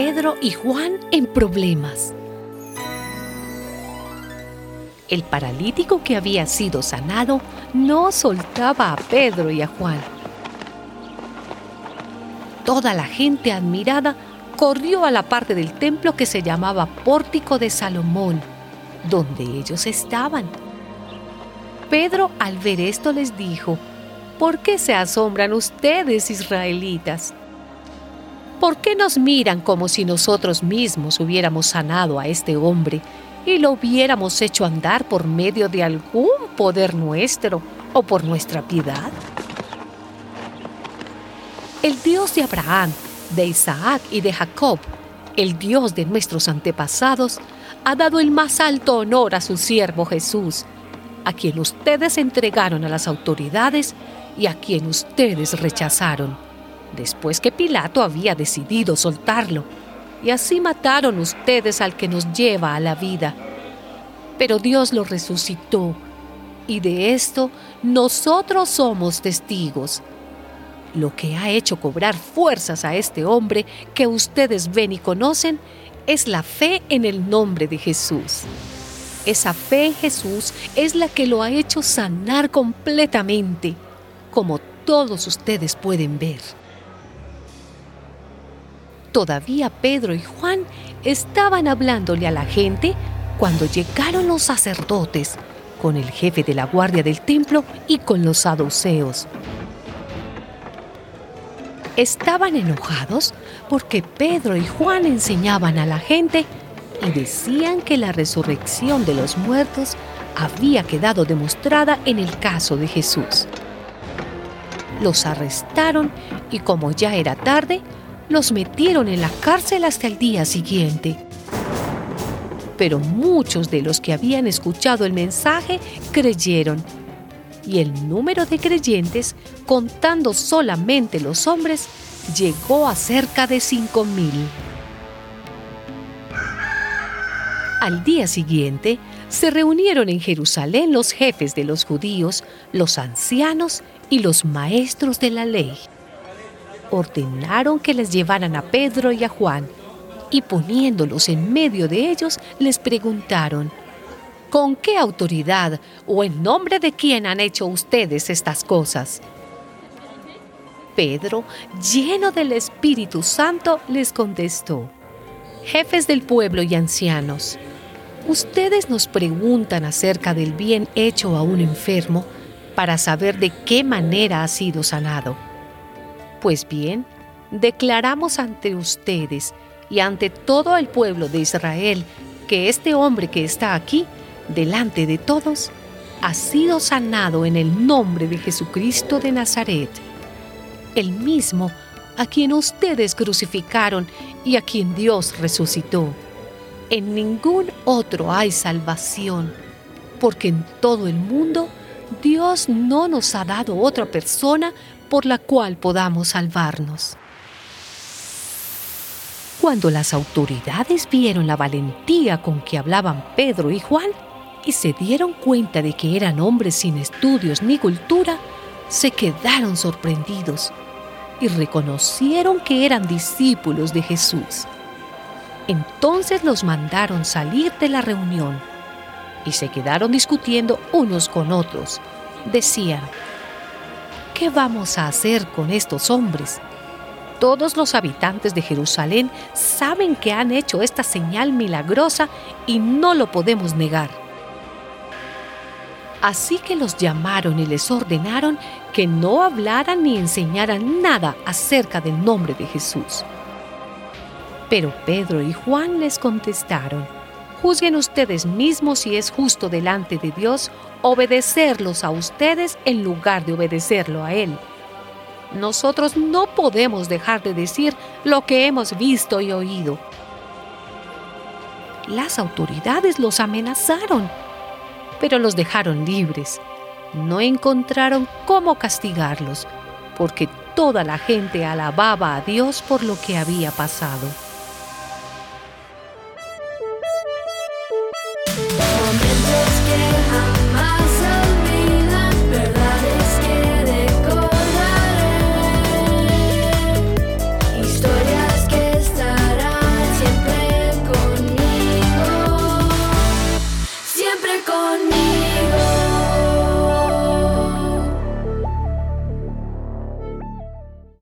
Pedro y Juan en problemas. El paralítico que había sido sanado no soltaba a Pedro y a Juan. Toda la gente admirada corrió a la parte del templo que se llamaba Pórtico de Salomón, donde ellos estaban. Pedro al ver esto les dijo, ¿por qué se asombran ustedes, israelitas? ¿Por qué nos miran como si nosotros mismos hubiéramos sanado a este hombre y lo hubiéramos hecho andar por medio de algún poder nuestro o por nuestra piedad? El Dios de Abraham, de Isaac y de Jacob, el Dios de nuestros antepasados, ha dado el más alto honor a su siervo Jesús, a quien ustedes entregaron a las autoridades y a quien ustedes rechazaron, después que Pilato había decidido soltarlo. Y así mataron ustedes al que nos lleva a la vida. Pero Dios lo resucitó, y de esto nosotros somos testigos. Lo que ha hecho cobrar fuerzas a este hombre que ustedes ven y conocen es la fe en el nombre de Jesús. Esa fe en Jesús es la que lo ha hecho sanar completamente, como todos ustedes pueden ver. Todavía Pedro y Juan estaban hablándole a la gente cuando llegaron los sacerdotes, con el jefe de la guardia del templo y con los saduceos estaban enojados porque Pedro y Juan enseñaban a la gente y decían que la resurrección de los muertos había quedado demostrada en el caso de Jesús. Los arrestaron y como ya era tarde, los metieron en la cárcel hasta el día siguiente. Pero muchos de los que habían escuchado el mensaje creyeron y el número de creyentes, contando solamente los hombres, llegó a cerca de cinco mil. Al día siguiente, se reunieron en Jerusalén los jefes de los judíos, los ancianos y los maestros de la ley. Ordenaron que les llevaran a Pedro y a Juan, y poniéndolos en medio de ellos, les preguntaron, ¿Con qué autoridad o en nombre de quién han hecho ustedes estas cosas? Pedro, lleno del Espíritu Santo, les contestó, Jefes del pueblo y ancianos, ustedes nos preguntan acerca del bien hecho a un enfermo para saber de qué manera ha sido sanado. Pues bien, declaramos ante ustedes y ante todo el pueblo de Israel que este hombre que está aquí delante de todos, ha sido sanado en el nombre de Jesucristo de Nazaret, el mismo a quien ustedes crucificaron y a quien Dios resucitó. En ningún otro hay salvación, porque en todo el mundo Dios no nos ha dado otra persona por la cual podamos salvarnos. Cuando las autoridades vieron la valentía con que hablaban Pedro y Juan, y se dieron cuenta de que eran hombres sin estudios ni cultura, se quedaron sorprendidos y reconocieron que eran discípulos de Jesús. Entonces los mandaron salir de la reunión y se quedaron discutiendo unos con otros. Decían, ¿qué vamos a hacer con estos hombres? Todos los habitantes de Jerusalén saben que han hecho esta señal milagrosa y no lo podemos negar. Así que los llamaron y les ordenaron que no hablaran ni enseñaran nada acerca del nombre de Jesús. Pero Pedro y Juan les contestaron, juzguen ustedes mismos si es justo delante de Dios obedecerlos a ustedes en lugar de obedecerlo a Él. Nosotros no podemos dejar de decir lo que hemos visto y oído. Las autoridades los amenazaron pero los dejaron libres. No encontraron cómo castigarlos, porque toda la gente alababa a Dios por lo que había pasado.